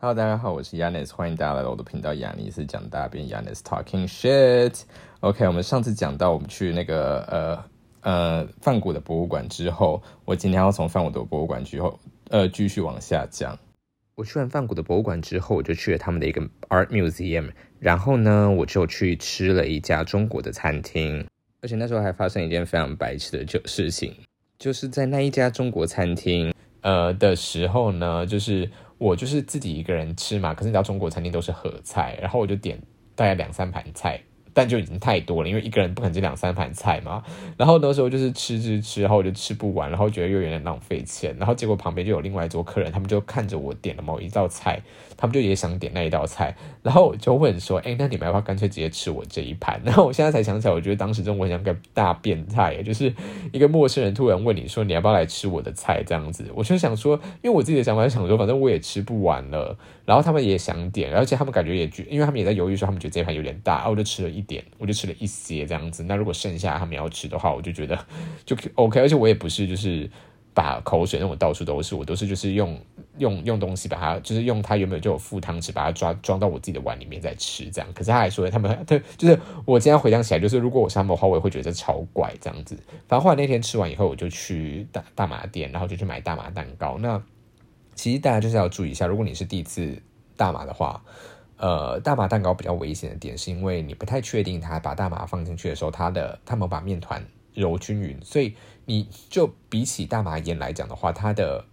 Hello，大家好，我是 Yannis，欢迎大家来到我的频道亚尼斯讲大便 Yanis Talking Shit。OK，我们上次讲到我们去那个呃呃梵谷的博物馆之后，我今天要从梵谷的博物馆之后呃继续往下讲。我去完梵谷的博物馆之后，我就去了他们的一个 Art Museum，然后呢，我就去吃了一家中国的餐厅，而且那时候还发生一件非常白痴的就事情，就是在那一家中国餐厅呃的时候呢，就是我就是自己一个人吃嘛，可是你知道中国餐厅都是合菜，然后我就点大概两三盘菜。但就已经太多了，因为一个人不可能吃两三盘菜嘛。然后那时候就是吃吃吃，然后我就吃不完，然后觉得又有点浪费钱。然后结果旁边就有另外一桌客人，他们就看着我点了某一道菜，他们就也想点那一道菜。然后我就问说：“哎，那你们要不要干脆直接吃我这一盘？”然后我现在才想起来，我觉得当时中国像个大变态，就是一个陌生人突然问你说：“你要不要来吃我的菜？”这样子，我就想说，因为我自己的想法想说，反正我也吃不完了。然后他们也想点，而且他们感觉也觉，因为他们也在犹豫说，他们觉得这一盘有点大，我就吃了一点，我就吃了一些这样子。那如果剩下他们要吃的话，我就觉得 就 OK。而且我也不是就是把口水那种到处都是，我都是就是用用用东西把它，就是用它原本就有副汤匙把它抓装到我自己的碗里面再吃这样。可是他还说他们对，就是我今天回想起来，就是如果我是他们的话，我也会觉得超怪这样子。反正后来那天吃完以后，我就去大大麻店，然后就去买大麻蛋糕。那其实大家就是要注意一下，如果你是第一次大麻的话，呃，大麻蛋糕比较危险的点是因为你不太确定它把大麻放进去的时候，它的他们把面团揉均匀，所以你就比起大麻盐来讲的话，它的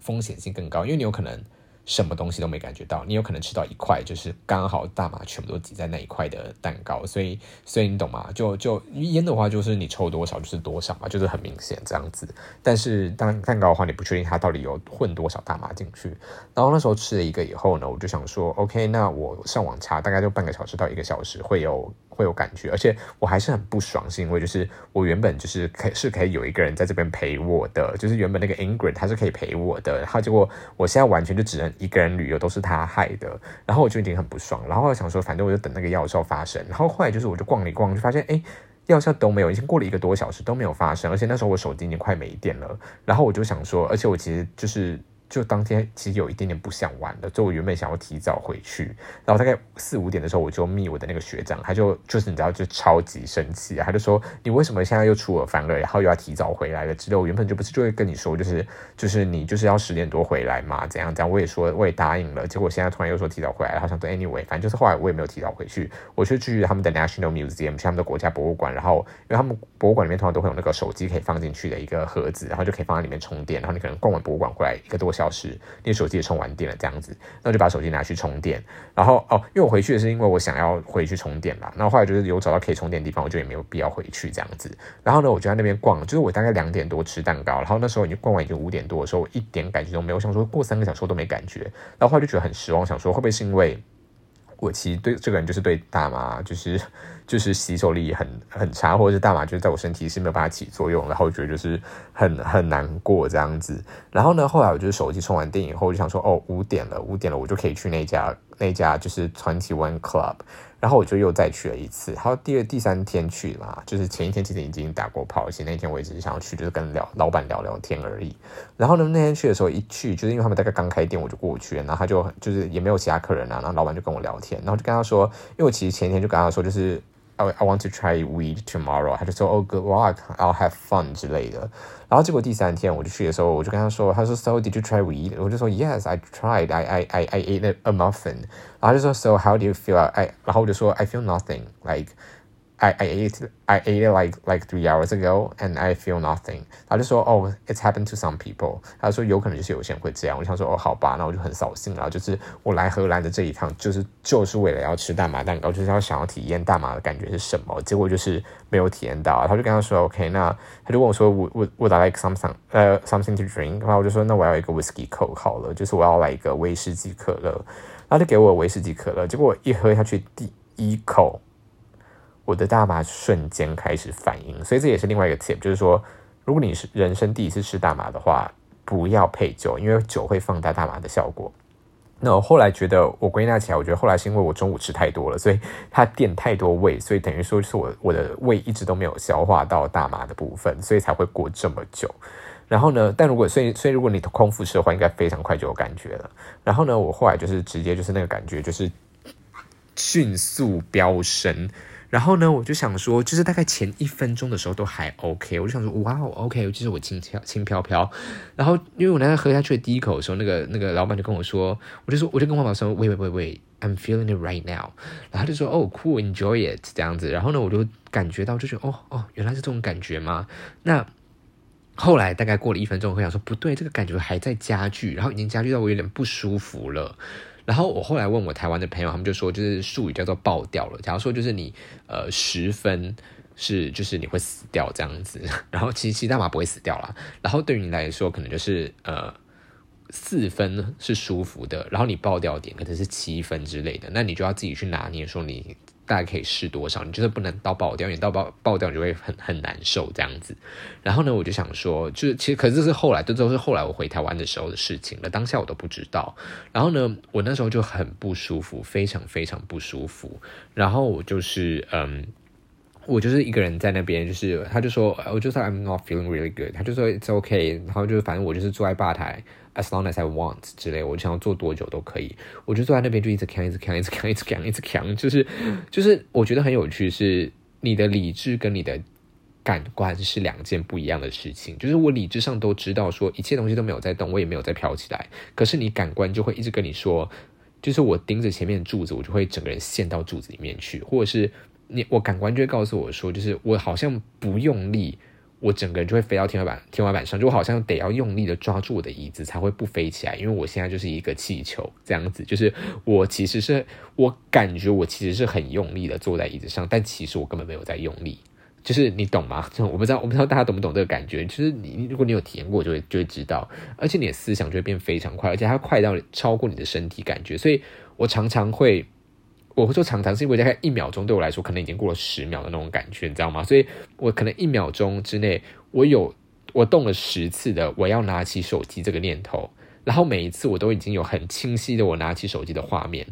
风险性更高，因为你有可能。什么东西都没感觉到，你有可能吃到一块，就是刚好大麻全部都挤在那一块的蛋糕，所以所以你懂吗？就就烟的话，就是你抽多少就是多少嘛，就是很明显这样子。但是当蛋糕的话，你不确定它到底有混多少大麻进去。然后那时候吃了一个以后呢，我就想说，OK，那我上网查，大概就半个小时到一个小时会有。会有感觉，而且我还是很不爽，是因为就是我原本就是可是可以有一个人在这边陪我的，就是原本那个 Ingrid 他是可以陪我的，然后结果我现在完全就只能一个人旅游，都是他害的，然后我就已经很不爽，然后我想说反正我就等那个药效发生，然后后来就是我就逛了一逛，就发现哎药效都没有，已经过了一个多小时都没有发生，而且那时候我手机已经快没电了，然后我就想说，而且我其实就是。就当天其实有一点点不想玩了，就我原本想要提早回去，然后大概四五点的时候我就密我的那个学长，他就就是你知道就超级生气，他就说你为什么现在又出尔反尔，然后又要提早回来了之类。我原本就不是就会跟你说，就是就是你就是要十点多回来嘛，怎样怎样，我也说我也答应了，结果现在突然又说提早回来，然后想说 anyway，反正就是后来我也没有提早回去，我去去他们的 National Museum，去他们的国家博物馆，然后因为他们博物馆里面通常都会有那个手机可以放进去的一个盒子，然后就可以放在里面充电，然后你可能逛完博物馆回来一个多小小时，你。手机也充完电了，这样子，那我就把手机拿去充电。然后哦，因为我回去的是因为我想要回去充电吧。那后后来就是有找到可以充电的地方，我就也没有必要回去这样子。然后呢，我就在那边逛，就是我大概两点多吃蛋糕，然后那时候已经逛完已经五点多的时候，我一点感觉都没有。我想说过三个小时我都没感觉，然后后来就觉得很失望，想说会不会是因为。我其实对这个人就是对大麻就是 就是吸收力很很差，或者是大麻就是在我身体是没有办法起作用，然后我觉得就是很很难过这样子。然后呢，后来我就是手机充完电以后，我就想说，哦，五点了，五点了，我就可以去那家那家就是 Twenty One Club。然后我就又再去了一次，然后第二、第三天去嘛，就是前一天其实已经打过炮，而且那天我也只是想要去，就是跟聊老板聊聊天而已。然后呢，那天去的时候一去，就是因为他们大概刚开店，我就过去，然后他就就是也没有其他客人啊，然后老板就跟我聊天，然后就跟他说，因为我其实前一天就跟他说，就是 I I want to try weed tomorrow，他就说 Oh good luck，I'll have fun 之类的。然后结果第三天我就去的时候，我就跟他说，他说 So did you try weed？我就说 Yes, I tried. I I I I ate a muffin. 然后就说 So how do you feel? I 然后我就说 I feel nothing. I I ate I ate it like like three hours ago and I feel nothing。他就说哦，It's happened to some people。他说有可能就是有些人会这样。我想说哦，好吧，那我就很扫兴。然后就是我来荷兰的这一趟，就是就是为了要吃大麻蛋糕，就是要想要体验大麻的感觉是什么。结果就是没有体验到。他就跟他说 OK，那他就问我说 Would Would Would I like something 呃 something to drink？然后我就说那我要一个 whiskey coke 好了，就是我要来一个威士忌可乐。然后就给我威士忌可乐。结果我一喝下去第一口。我的大麻瞬间开始反应，所以这也是另外一个 tip，就是说，如果你是人生第一次吃大麻的话，不要配酒，因为酒会放大大麻的效果。那我后来觉得，我归纳起来，我觉得后来是因为我中午吃太多了，所以它垫太多胃，所以等于说是我我的胃一直都没有消化到大麻的部分，所以才会过这么久。然后呢，但如果所以所以如果你空腹吃的话，应该非常快就有感觉了。然后呢，我后来就是直接就是那个感觉就是迅速飙升。然后呢，我就想说，就是大概前一分钟的时候都还 OK，我就想说，哇，OK，就是我轻飘轻飘飘。然后因为我那个喝下去的第一口的时候，那个那个老板就跟我说，我就说，我就跟我老板说，喂喂喂喂，I'm feeling it right now。然后他就说，哦，cool，enjoy it 这样子。然后呢，我就感觉到，就觉得，哦哦，原来是这种感觉吗？那后来大概过了一分钟，我想说，不对，这个感觉还在加剧，然后已经加剧到我有点不舒服了。然后我后来问我台湾的朋友，他们就说，就是术语叫做爆掉了。假如说就是你呃十分是就是你会死掉这样子，然后其实其实大麻不会死掉啦。然后对于你来说，可能就是呃四分是舒服的，然后你爆掉点可能是七分之类的，那你就要自己去拿捏说你。大概可以试多少？你就是不能到爆掉，你到爆爆掉你就会很很难受这样子。然后呢，我就想说，就是其实可是这是后来，这都是后来我回台湾的时候的事情了。当下我都不知道。然后呢，我那时候就很不舒服，非常非常不舒服。然后我就是嗯，我就是一个人在那边，就是他就说，我就说 I'm not feeling really good。他就说 It's okay。然后就反正我就是坐在吧台。As long as I want 之类，我想要做多久都可以。我就坐在那边就一直扛，一直扛，一直扛，一直扛，一直扛。就是就是，我觉得很有趣，是你的理智跟你的感官是两件不一样的事情。就是我理智上都知道说一切东西都没有在动，我也没有在飘起来。可是你感官就会一直跟你说，就是我盯着前面柱子，我就会整个人陷到柱子里面去，或者是你我感官就会告诉我说，就是我好像不用力。我整个人就会飞到天花板，天花板上，就我好像得要用力的抓住我的椅子才会不飞起来，因为我现在就是一个气球这样子，就是我其实是我感觉我其实是很用力的坐在椅子上，但其实我根本没有在用力，就是你懂吗？我不知道，我不知道大家懂不懂这个感觉，就是你如果你有体验过，就会就会知道，而且你的思想就会变非常快，而且它快到超过你的身体感觉，所以我常常会。我会说常常是因为大概一秒钟对我来说可能已经过了十秒的那种感觉，你知道吗？所以我可能一秒钟之内，我有我动了十次的我要拿起手机这个念头，然后每一次我都已经有很清晰的我拿起手机的画面。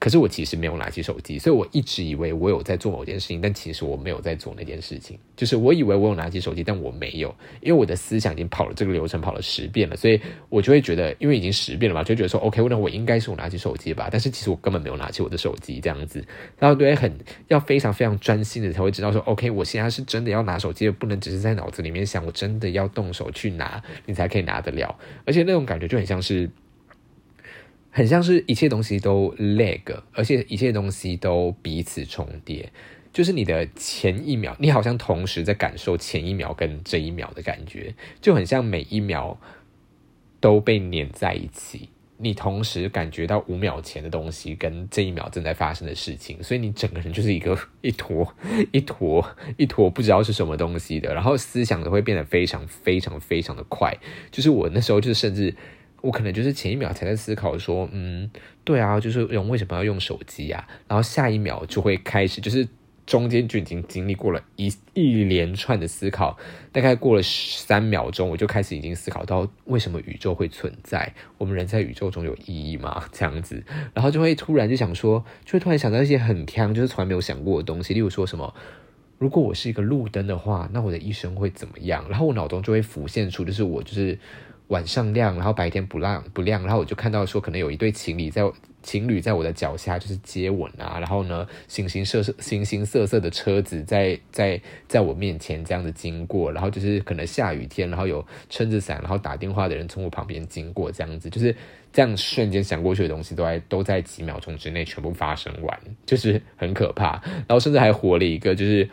可是我其实没有拿起手机，所以我一直以为我有在做某件事情，但其实我没有在做那件事情。就是我以为我有拿起手机，但我没有，因为我的思想已经跑了这个流程跑了十遍了，所以我就会觉得，因为已经十遍了嘛，就觉得说，OK，那我应该是我拿起手机吧。但是其实我根本没有拿起我的手机，这样子，然后对很要非常非常专心的才会知道说，OK，我现在是真的要拿手机，不能只是在脑子里面想，我真的要动手去拿，你才可以拿得了。而且那种感觉就很像是。很像是一切东西都 lag，而且一切东西都彼此重叠。就是你的前一秒，你好像同时在感受前一秒跟这一秒的感觉，就很像每一秒都被粘在一起。你同时感觉到五秒前的东西跟这一秒正在发生的事情，所以你整个人就是一个一坨一坨一坨不知道是什么东西的，然后思想都会变得非常非常非常的快。就是我那时候就甚至。我可能就是前一秒才在思考说，嗯，对啊，就是人为什么要用手机啊？然后下一秒就会开始，就是中间就已经经历过了一一连串的思考，大概过了三秒钟，我就开始已经思考到为什么宇宙会存在？我们人在宇宙中有意义吗？这样子，然后就会突然就想说，就会突然想到一些很强，就是从来没有想过的东西，例如说什么，如果我是一个路灯的话，那我的一生会怎么样？然后我脑中就会浮现出，就是我就是。晚上亮，然后白天不亮不亮，然后我就看到说，可能有一对情侣在情侣在我的脚下就是接吻啊，然后呢，形形色色形形色色的车子在在在我面前这样子经过，然后就是可能下雨天，然后有撑着伞，然后打电话的人从我旁边经过，这样子就是这样瞬间想过去的东西，都在都在几秒钟之内全部发生完，就是很可怕，然后甚至还活了一个就是。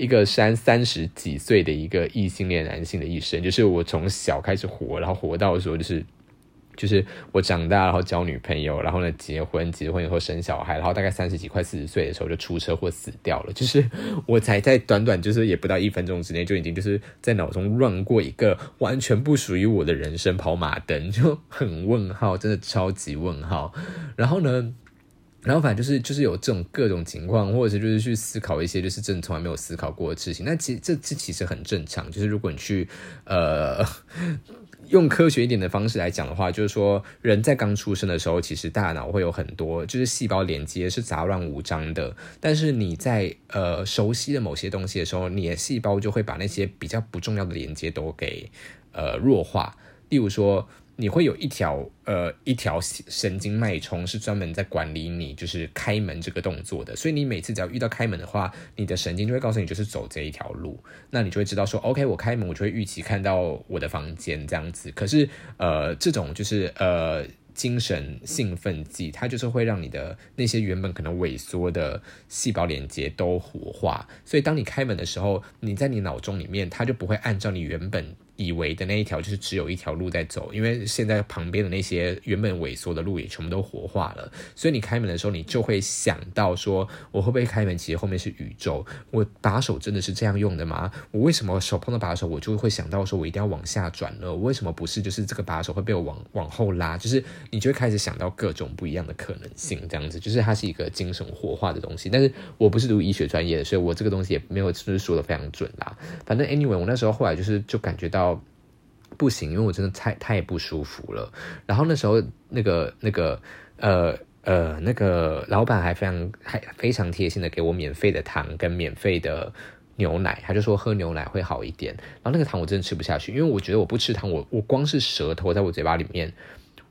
一个三三十几岁的一个异性恋男性的一生，就是我从小开始活，然后活到说就是，就是我长大，然后交女朋友，然后呢结婚，结婚以后生小孩，然后大概三十几快四十岁的时候就出车祸死掉了。就是我才在短短就是也不到一分钟之内，就已经就是在脑中乱过一个完全不属于我的人生跑马灯，就很问号，真的超级问号。然后呢？然后反正就是就是有这种各种情况，或者是就是去思考一些就是真的从来没有思考过的事情。那其实这这其实很正常。就是如果你去呃 用科学一点的方式来讲的话，就是说人在刚出生的时候，其实大脑会有很多就是细胞连接是杂乱无章的，但是你在呃熟悉的某些东西的时候，你的细胞就会把那些比较不重要的连接都给呃弱化，例如说。你会有一条呃一条神经脉冲是专门在管理你就是开门这个动作的，所以你每次只要遇到开门的话，你的神经就会告诉你就是走这一条路，那你就会知道说 OK 我开门我就会预期看到我的房间这样子。可是呃这种就是呃精神兴奋剂，它就是会让你的那些原本可能萎缩的细胞连接都活化，所以当你开门的时候，你在你脑中里面它就不会按照你原本。以为的那一条就是只有一条路在走，因为现在旁边的那些原本萎缩的路也全部都活化了，所以你开门的时候，你就会想到说，我会不会开门？其实后面是宇宙，我把手真的是这样用的吗？我为什么手碰到把手，我就会想到说我一定要往下转了？我为什么不是？就是这个把手会被我往往后拉？就是你就会开始想到各种不一样的可能性，这样子，就是它是一个精神活化的东西。但是我不是读医学专业的，所以我这个东西也没有就是说的非常准啦。反正 anyway，我那时候后来就是就感觉到。不行，因为我真的太太不舒服了。然后那时候，那个那个呃呃，那个老板还非常还非常贴心的给我免费的糖跟免费的牛奶，他就说喝牛奶会好一点。然后那个糖我真的吃不下去，因为我觉得我不吃糖，我我光是舌头在我嘴巴里面，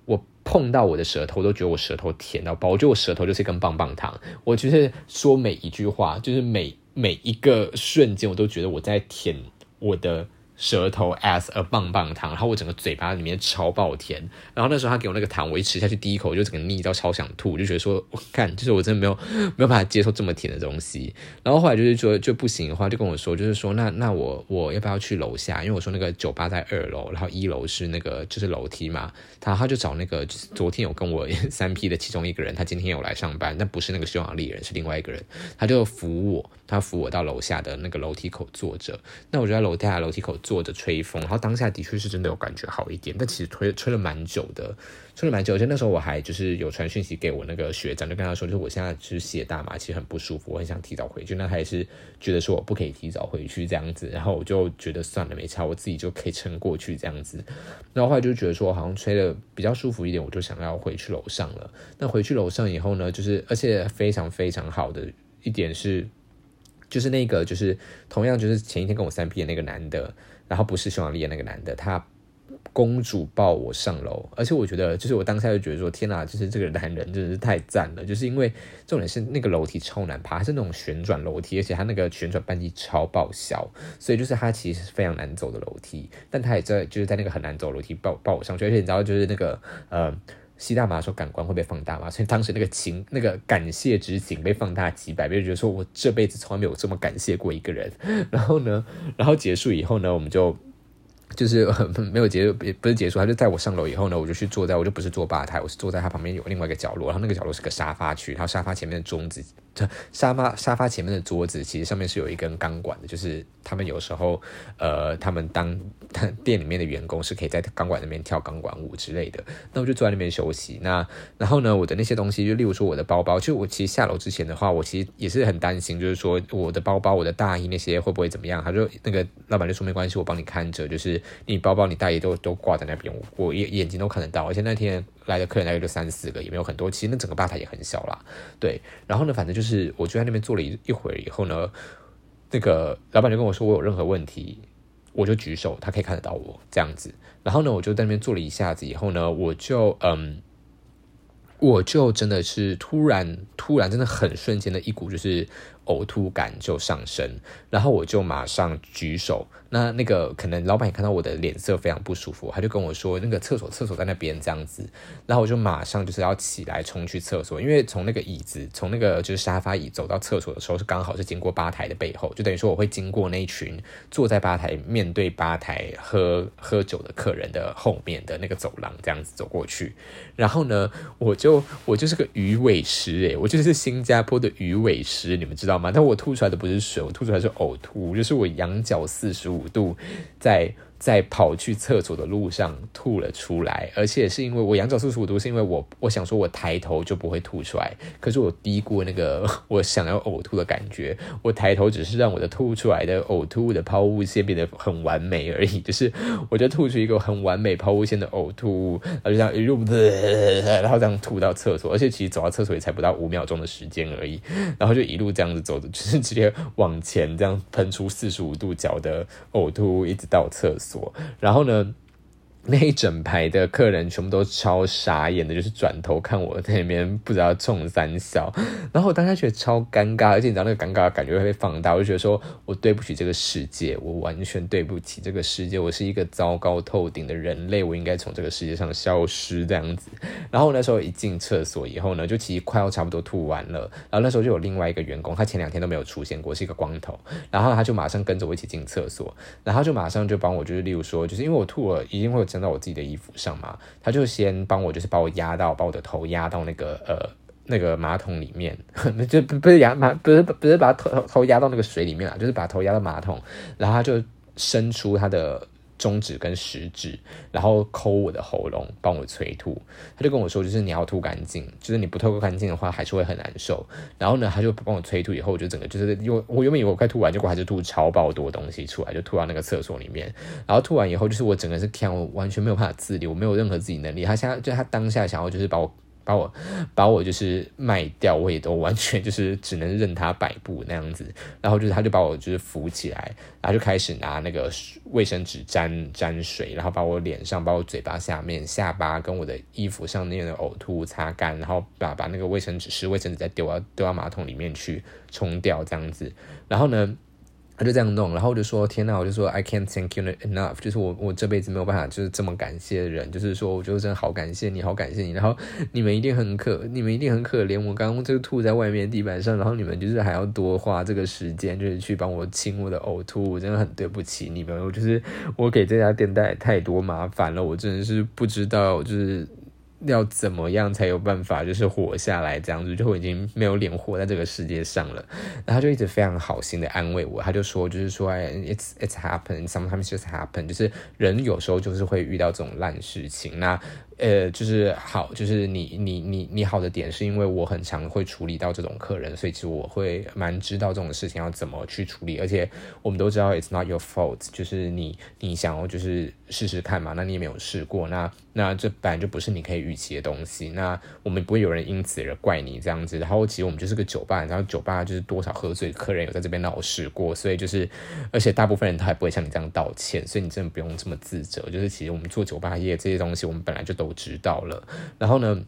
我碰到我的舌头都觉得我舌头甜到爆。我觉得我舌头就是一根棒棒糖。我就是说每一句话，就是每每一个瞬间，我都觉得我在舔我的。舌头 as a 棒棒糖，然后我整个嘴巴里面超爆甜，然后那时候他给我那个糖，我一吃下去第一口就整个腻到超想吐，我就觉得说，我看就是我真的没有 没有办法接受这么甜的东西。然后后来就是说就不行的话，就跟我说，就是说那那我我要不要去楼下？因为我说那个酒吧在二楼，然后一楼是那个就是楼梯嘛。他他就找那个就是昨天有跟我 三 P 的其中一个人，他今天有来上班，但不是那个匈牙利人，是另外一个人，他就扶我，他扶我到楼下的那个楼梯口坐着。那我就在楼下楼梯口。坐着吹风，然后当下的确是真的有感觉好一点，但其实吹吹了蛮久的，吹了蛮久。而且那时候我还就是有传讯息给我那个学长，就跟他说，就是我现在就是写大麻，其实很不舒服，我很想提早回去。那他也是觉得说我不可以提早回去这样子，然后我就觉得算了，没差，我自己就可以撑过去这样子。然后后来就觉得说好像吹的比较舒服一点，我就想要回去楼上了。那回去楼上以后呢，就是而且非常非常好的一点是，就是那个就是同样就是前一天跟我三 P 的那个男的。然后不是匈牙利的那个男的，他公主抱我上楼，而且我觉得，就是我当下就觉得说，天哪，就是这个男人真的是太赞了，就是因为重点是那个楼梯超难爬，是那种旋转楼梯，而且它那个旋转半径超爆小，所以就是它其实是非常难走的楼梯，但他也在就是在那个很难走楼梯抱抱我上去，而且你知道就是那个呃。吸大麻的时候感官会被放大嘛？所以当时那个情、那个感谢之情被放大几百倍，觉得说我这辈子从来没有这么感谢过一个人。然后呢，然后结束以后呢，我们就就是没有结束，不是结束，他就带我上楼以后呢，我就去坐在，我就不是坐吧台，我是坐在他旁边有另外一个角落，然后那个角落是个沙发区，然后沙发前面的桌子。沙发沙发前面的桌子，其实上面是有一根钢管的，就是他们有时候，呃，他们当店里面的员工是可以在钢管那边跳钢管舞之类的。那我就坐在那边休息。那然后呢，我的那些东西，就例如说我的包包，就我其实下楼之前的话，我其实也是很担心，就是说我的包包、我的大衣那些会不会怎么样？他就那个老板就说没关系，我帮你看着，就是你包包、你大衣都都挂在那边，我眼眼睛都看得到。而且那天。来的客人大概就三四个，也没有很多。其实那整个吧台也很小啦，对。然后呢，反正就是我就在那边坐了一一会儿以后呢，那个老板就跟我说，我有任何问题，我就举手，他可以看得到我这样子。然后呢，我就在那边坐了一下子以后呢，我就嗯，我就真的是突然突然真的很瞬间的一股就是。呕吐感就上升，然后我就马上举手。那那个可能老板也看到我的脸色非常不舒服，他就跟我说：“那个厕所，厕所在那边这样子。”然后我就马上就是要起来冲去厕所，因为从那个椅子，从那个就是沙发椅走到厕所的时候，是刚好是经过吧台的背后，就等于说我会经过那一群坐在吧台面对吧台喝喝酒的客人的后面的那个走廊，这样子走过去。然后呢，我就我就是个鱼尾狮诶，我就是新加坡的鱼尾狮，你们知道吗。但我吐出来的不是水，我吐出来是呕吐，就是我仰角四十五五度，在在跑去厕所的路上吐了出来，而且是因为我仰角四十五度，是因为我我想说我抬头就不会吐出来，可是我低估那个 我想要呕吐的感觉，我抬头只是让我的吐出来的呕吐物的抛物线变得很完美而已，就是我就吐出一个很完美抛物线的呕吐物，然后就这样一路，然后这样吐到厕所，而且其实走到厕所也才不到五秒钟的时间而已，然后就一路这样子走，就是直接往前这样喷出四十五度角的呕吐物，一直到厕所，然后呢？那一整排的客人全部都超傻眼的，就是转头看我在那边不知道冲三笑，然后我当时觉得超尴尬，而且你知道那个尴尬感觉会被放大，我就觉得说我对不起这个世界，我完全对不起这个世界，我是一个糟糕透顶的人类，我应该从这个世界上消失这样子。然后那时候一进厕所以后呢，就其实快要差不多吐完了，然后那时候就有另外一个员工，他前两天都没有出现过，是一个光头，然后他就马上跟着我一起进厕所，然后就马上就帮我，就是例如说，就是因为我吐了，一定会有。到我自己的衣服上嘛，他就先帮我，就是把我压到，把我的头压到那个呃那个马桶里面，就不不是压马，不是不是把头头压到那个水里面啊，就是把头压到马桶，然后他就伸出他的。中指跟食指，然后抠我的喉咙，帮我催吐。他就跟我说，就是你要吐干净，就是你不吐干净的话，还是会很难受。然后呢，他就帮我催吐，以后我就整个就是又我原本以为我快吐完，结果还是吐超爆多东西出来，就吐到那个厕所里面。然后吐完以后，就是我整个是看我完全没有办法自理，我没有任何自己能力。他现在就他当下想要就是把我。把我把我就是卖掉，我也都完全就是只能任他摆布那样子。然后就是他就把我就是扶起来，然后就开始拿那个卫生纸沾沾水，然后把我脸上、把我嘴巴下面、下巴跟我的衣服上面的呕吐物擦干，然后把把那个卫生纸湿卫生纸再丢到丢到马桶里面去冲掉这样子。然后呢？他就这样弄，然后我就说：“天哪！”我就说：“I can't thank you enough。”就是我我这辈子没有办法就是这么感谢人，就是说，我觉得真的好感谢你，好感谢你。然后你们一定很可，你们一定很可怜。我刚刚这个吐在外面地板上，然后你们就是还要多花这个时间，就是去帮我清我的呕吐，我真的很对不起你们。我就是我给这家店带来太多麻烦了，我真的是不知道就是。要怎么样才有办法就是活下来这样子，就我已经没有脸活在这个世界上了。然后他就一直非常好心的安慰我，他就说就是说，it's it's happen sometimes just happen，就是人有时候就是会遇到这种烂事情。那呃，就是好，就是你你你你好的点是因为我很常会处理到这种客人，所以其实我会蛮知道这种事情要怎么去处理。而且我们都知道，it's not your fault，就是你你想要就是试试看嘛，那你也没有试过，那那这本来就不是你可以预期的东西。那我们不会有人因此而怪你这样子。然后其实我们就是个酒吧，然后酒吧就是多少喝醉客人有在这边闹事过，所以就是而且大部分人他还不会像你这样道歉，所以你真的不用这么自责。就是其实我们做酒吧业这些东西，我们本来就都。我知道了，然后呢？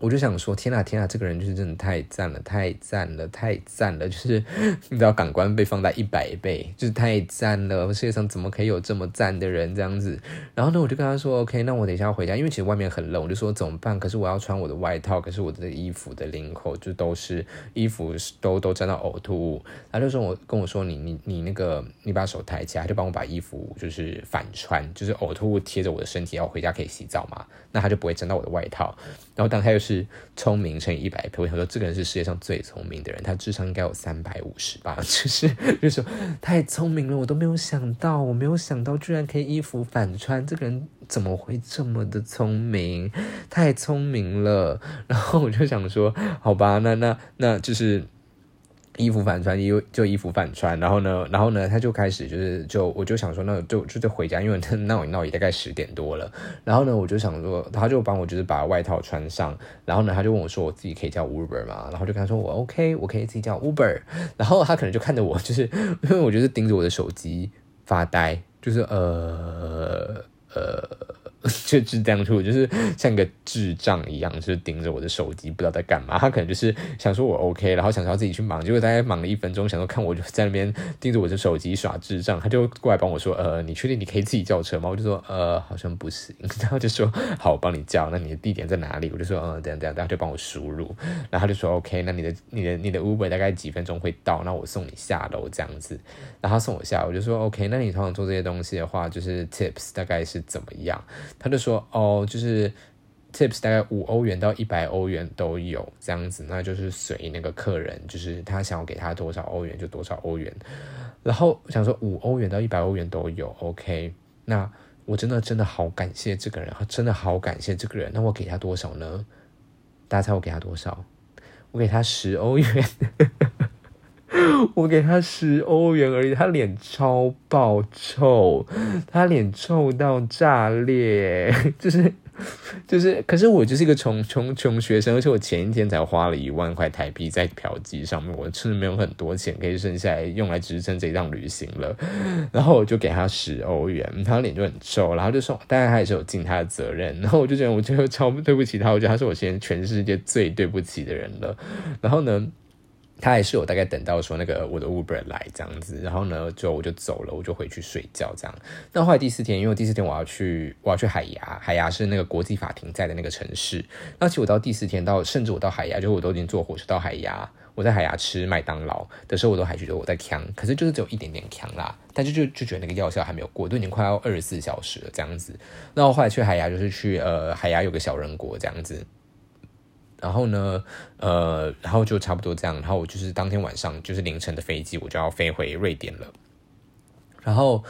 我就想说，天呐天呐，这个人就是真的太赞了，太赞了，太赞了！就是 你知道，感官被放大一百倍，就是太赞了。世界上怎么可以有这么赞的人这样子？然后呢，我就跟他说：“OK，那我等一下要回家，因为其实外面很冷。”我就说：“怎么办？”可是我要穿我的外套，可是我的衣服的领口就都是衣服都都沾到呕吐物。他就说：“我跟我说，你你你那个，你把手抬起来，就帮我把衣服就是反穿，就是呕吐物贴着我的身体，然后回家可以洗澡嘛？那他就不会沾到我的外套。然后当他又是。”是聪明乘以一百倍，我想说这个人是世界上最聪明的人，他智商应该有三百五十吧，就是就是说太聪明了，我都没有想到，我没有想到居然可以衣服反穿，这个人怎么会这么的聪明？太聪明了，然后我就想说，好吧，那那那就是。衣服反穿，衣就衣服反穿，然后呢，然后呢，他就开始就是就我就想说，那就就就回家，因为闹一闹也大概十点多了。然后呢，我就想说，他就帮我就是把外套穿上，然后呢，他就问我说，我自己可以叫 Uber 吗？然后就跟他说，我 OK，我可以自己叫 Uber。然后他可能就看着我，就是 因为我就是盯着我的手机发呆，就是呃呃。就是这样子，我就是像个智障一样，就是盯着我的手机，不知道在干嘛。他可能就是想说我 OK，然后想要自己去忙，结果大概忙了一分钟，想说看我就在那边盯着我的手机耍智障，他就过来帮我说：“呃，你确定你可以自己叫车吗？”我就说：“呃，好像不行。”然后就说：“好，我帮你叫。那你的地点在哪里？”我就说：“嗯，这样这样。”然后就帮我输入，然后他就说：“OK，那你的你的你的 Uber 大概几分钟会到？那我送你下楼这样子。”然后送我下，我就说：“OK，那你通常做这些东西的话，就是 Tips 大概是怎么样？”他就说：“哦，就是 tips 大概五欧元到一百欧元都有这样子，那就是随那个客人，就是他想要给他多少欧元就多少欧元。然后想说五欧元到一百欧元都有，OK。那我真的真的好感谢这个人，真的好感谢这个人。那我给他多少呢？大家猜我给他多少？我给他十欧元。我给他十欧元而已，他脸超爆臭，他脸臭到炸裂，就是就是，可是我就是一个穷穷穷学生，而且我前一天才花了一万块台币在嫖妓上面，我真的没有很多钱可以剩下来用来支撑这一趟旅行了。然后我就给他十欧元，他脸就很臭，然后就说，当然他也是有尽他的责任。然后我就觉得，我就超对不起他，我觉得他是我现在全世界最对不起的人了。然后呢？他还是有大概等到说那个我的 Uber 来这样子，然后呢，就我就走了，我就回去睡觉这样。那后来第四天，因为第四天我要去我要去海牙，海牙是那个国际法庭在的那个城市。那其实我到第四天到，甚至我到海牙，就我都已经坐火车到海牙，我在海牙吃麦当劳的时候，我都还觉得我在扛，可是就是只有一点点扛啦。但就就就觉得那个药效还没有过，都已经快要二十四小时了这样子。那我后来去海牙就是去呃海牙有个小人国这样子。然后呢，呃，然后就差不多这样。然后我就是当天晚上，就是凌晨的飞机，我就要飞回瑞典了。然后，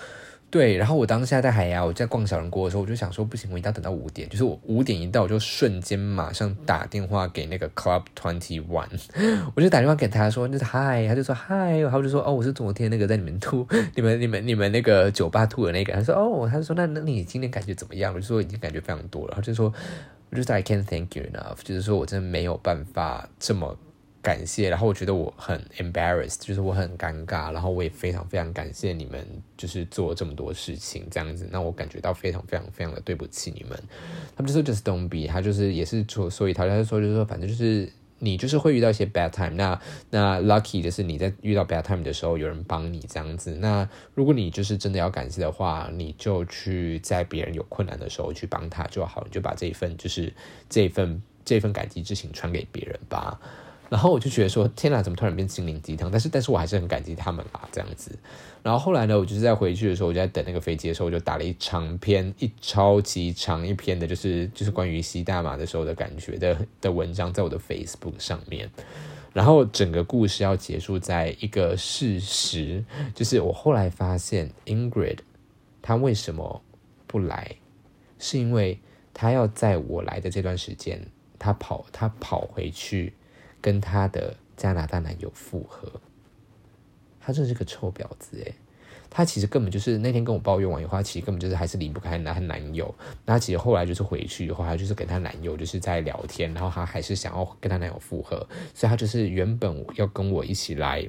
对，然后我当下在海牙，我在逛小人国的时候，我就想说，不行，我一定要等到五点。就是我五点一到，我就瞬间马上打电话给那个 Club Twenty One，我就打电话给他说，就是嗨，他就说嗨，然后就说哦，我是昨天那个在你们吐，你们你们你们那个酒吧吐的那个。他说哦，他就说那那你今天感觉怎么样？我就说已经感觉非常多了。他就说。我就是 I can't thank you enough，就是说我真的没有办法这么感谢，然后我觉得我很 embarrassed，就是我很尴尬，然后我也非常非常感谢你们，就是做这么多事情这样子，那我感觉到非常非常非常的对不起你们。他们就说 just don't be，他就是也是说所以他就说就是说反正就是。你就是会遇到一些 bad time，那那 lucky 就是你在遇到 bad time 的时候有人帮你这样子。那如果你就是真的要感谢的话，你就去在别人有困难的时候去帮他就好，你就把这一份就是这份这份感激之情传给别人吧。然后我就觉得说，天哪，怎么突然变心灵鸡汤？但是，但是我还是很感激他们啦，这样子。然后后来呢，我就是在回去的时候，我就在等那个飞机的时候，我就打了一长篇，一超级长一篇的，就是就是关于吸大麻的时候的感觉的的文章，在我的 Facebook 上面。然后整个故事要结束在一个事实，就是我后来发现 Ingrid 他为什么不来，是因为他要在我来的这段时间，他跑他跑回去。跟她的加拿大男友复合，她真是个臭婊子诶。她其实根本就是那天跟我抱怨完以后，她其实根本就是还是离不开她男友。那其实后来就是回去以后，她就是跟她男友就是在聊天，然后她还是想要跟她男友复合，所以她就是原本要跟我一起来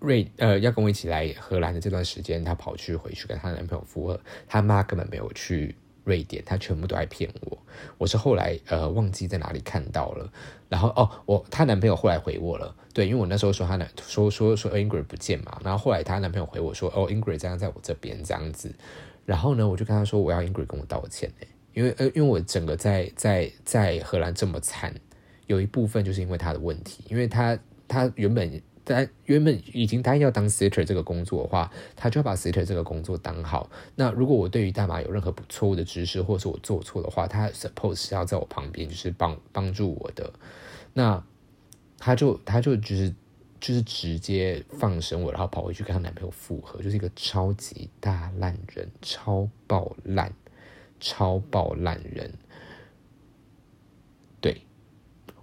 瑞呃要跟我一起来荷兰的这段时间，她跑去回去跟她男朋友复合，她妈根本没有去。瑞典，他全部都在骗我。我是后来呃忘记在哪里看到了，然后哦，我她男朋友后来回我了，对，因为我那时候说她男说说说 Ingrid 不见嘛，然后后来她男朋友回我说哦 Ingrid 这样在我这边这样子，然后呢我就跟他说我要 Ingrid 跟我道歉哎，因为呃因为我整个在在在荷兰这么惨，有一部分就是因为他的问题，因为他他原本。但原本已经答应要当 sitter 这个工作的话，他就要把 sitter 这个工作当好。那如果我对于大麻有任何不错误的知识，或者是我做错的话，他 suppose 是要在我旁边，就是帮帮助我的。那他就他就就是就是直接放生我，然后跑回去跟她男朋友复合，就是一个超级大烂人，超爆烂，超爆烂人。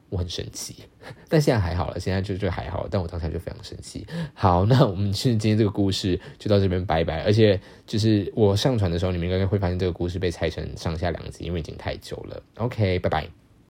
我很生气，但现在还好了，现在就就还好，但我当下就非常生气。好，那我们是今天这个故事就到这边拜拜。而且就是我上传的时候，你们应该会发现这个故事被拆成上下两集，因为已经太久了。OK，拜拜。